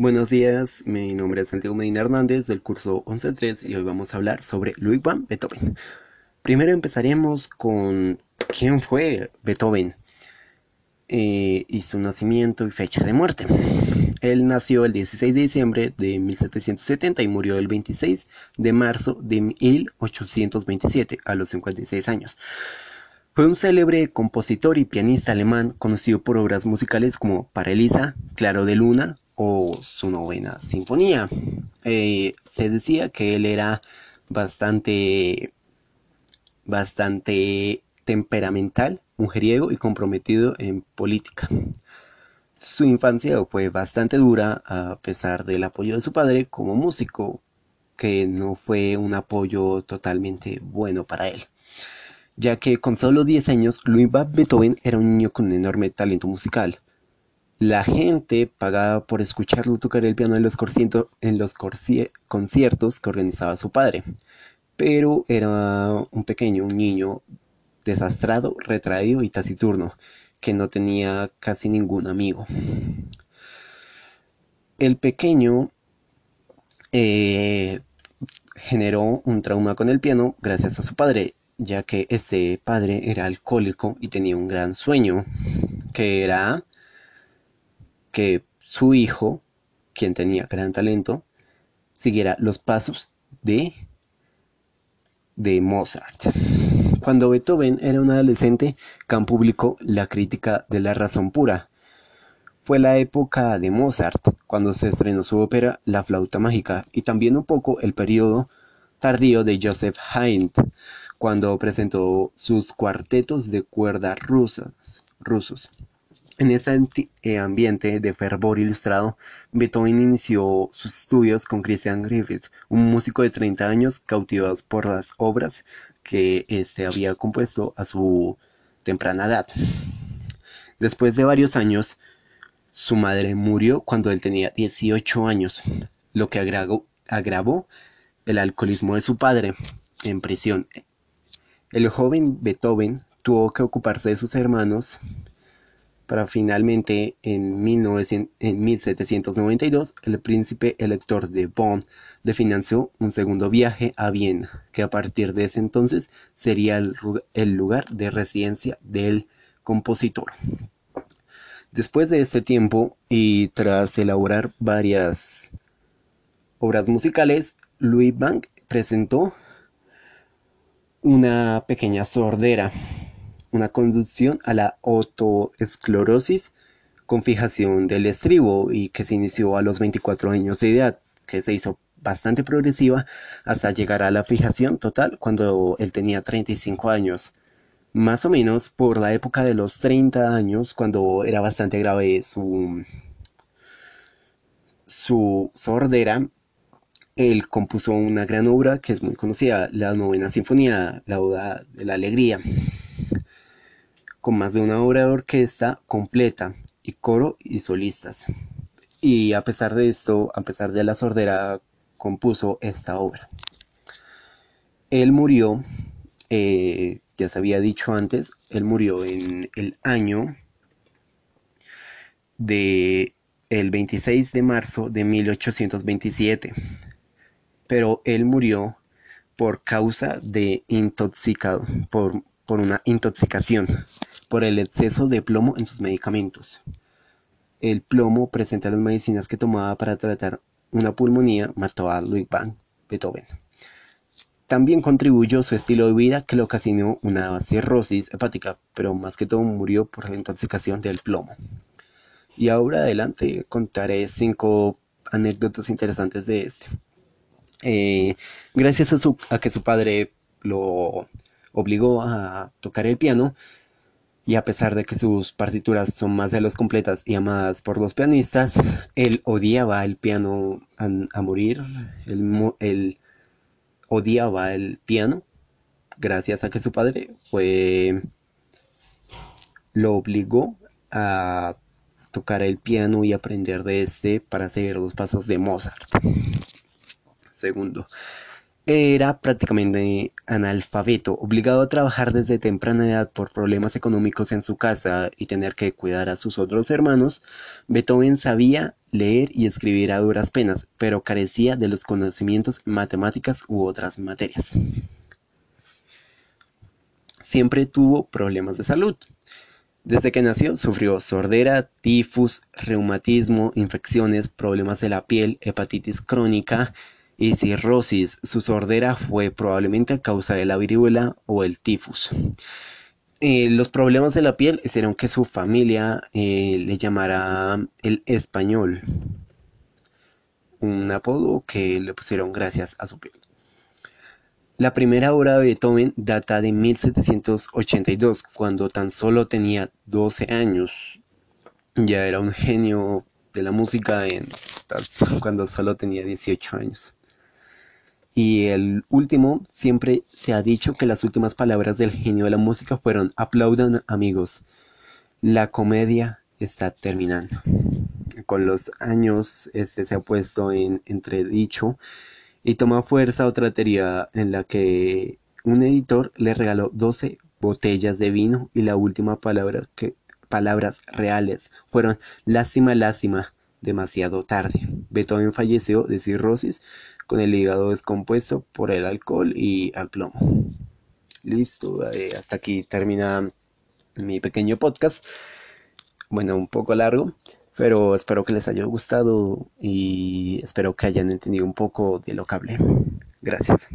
Buenos días, mi nombre es Santiago Medina Hernández del curso 11.3 y hoy vamos a hablar sobre Ludwig van Beethoven. Primero empezaremos con quién fue Beethoven eh, y su nacimiento y fecha de muerte. Él nació el 16 de diciembre de 1770 y murió el 26 de marzo de 1827 a los 56 años. Fue un célebre compositor y pianista alemán conocido por obras musicales como Para Elisa, Claro de Luna o su novena sinfonía. Eh, se decía que él era bastante, bastante temperamental, mujeriego y comprometido en política. Su infancia fue bastante dura a pesar del apoyo de su padre como músico, que no fue un apoyo totalmente bueno para él ya que con solo 10 años Louis Beethoven era un niño con un enorme talento musical. La gente pagaba por escucharlo tocar el piano en los, en los conciertos que organizaba su padre, pero era un pequeño, un niño desastrado, retraído y taciturno, que no tenía casi ningún amigo. El pequeño eh, generó un trauma con el piano gracias a su padre, ya que este padre era alcohólico y tenía un gran sueño, que era que su hijo, quien tenía gran talento, siguiera los pasos de, de Mozart. Cuando Beethoven era un adolescente, Can publicó La crítica de la razón pura. Fue la época de Mozart, cuando se estrenó su ópera La flauta mágica, y también un poco el periodo tardío de Joseph Haydn, cuando presentó sus cuartetos de cuerda rusas, rusos. En este eh, ambiente de fervor ilustrado, Beethoven inició sus estudios con Christian Griffith, un músico de 30 años cautivado por las obras que éste había compuesto a su temprana edad. Después de varios años, su madre murió cuando él tenía 18 años, lo que agravó, agravó el alcoholismo de su padre en prisión. El joven Beethoven tuvo que ocuparse de sus hermanos para finalmente en, 1792 el príncipe elector de Bonn le financió un segundo viaje a Viena, que a partir de ese entonces sería el, el lugar de residencia del compositor. Después de este tiempo y tras elaborar varias obras musicales, Louis Bank presentó una pequeña sordera una conducción a la otoesclerosis con fijación del estribo y que se inició a los 24 años de edad, que se hizo bastante progresiva hasta llegar a la fijación total cuando él tenía 35 años. Más o menos por la época de los 30 años, cuando era bastante grave su, su sordera, él compuso una gran obra que es muy conocida, la novena sinfonía, la Oda de la Alegría con más de una obra de orquesta completa y coro y solistas. Y a pesar de esto, a pesar de la sordera, compuso esta obra. Él murió, eh, ya se había dicho antes, él murió en el año de el 26 de marzo de 1827. Pero él murió por causa de intoxicado, por, por una intoxicación por el exceso de plomo en sus medicamentos. El plomo presente las medicinas que tomaba para tratar una pulmonía mató a Ludwig van Beethoven. También contribuyó su estilo de vida que le ocasionó una cirrosis hepática, pero más que todo murió por la intoxicación del plomo. Y ahora adelante contaré cinco anécdotas interesantes de este. Eh, gracias a, a que su padre lo obligó a tocar el piano, y a pesar de que sus partituras son más de los completas y amadas por los pianistas, él odiaba el piano a, morir, él, odiaba el piano, gracias a que su padre fue, lo obligó a tocar el piano y aprender de este para seguir los pasos de Mozart. Segundo, era prácticamente analfabeto, obligado a trabajar desde temprana edad por problemas económicos en su casa y tener que cuidar a sus otros hermanos, Beethoven sabía leer y escribir a duras penas, pero carecía de los conocimientos en matemáticas u otras materias. Siempre tuvo problemas de salud. Desde que nació sufrió sordera, tifus, reumatismo, infecciones, problemas de la piel, hepatitis crónica, y cirrosis. Su sordera fue probablemente a causa de la viruela o el tifus. Eh, los problemas de la piel hicieron que su familia eh, le llamara el español, un apodo que le pusieron gracias a su piel. La primera obra de Beethoven data de 1782, cuando tan solo tenía 12 años. Ya era un genio de la música en, cuando solo tenía 18 años. Y el último, siempre se ha dicho que las últimas palabras del genio de la música fueron aplaudan amigos. La comedia está terminando. Con los años este se ha puesto en entredicho y toma fuerza otra teoría en la que un editor le regaló 12 botellas de vino y la última palabra que palabras reales fueron lástima, lástima, demasiado tarde. Beethoven falleció de cirrosis con el hígado descompuesto por el alcohol y al plomo. Listo, eh, hasta aquí termina mi pequeño podcast. Bueno, un poco largo, pero espero que les haya gustado y espero que hayan entendido un poco de lo que hablé. Gracias.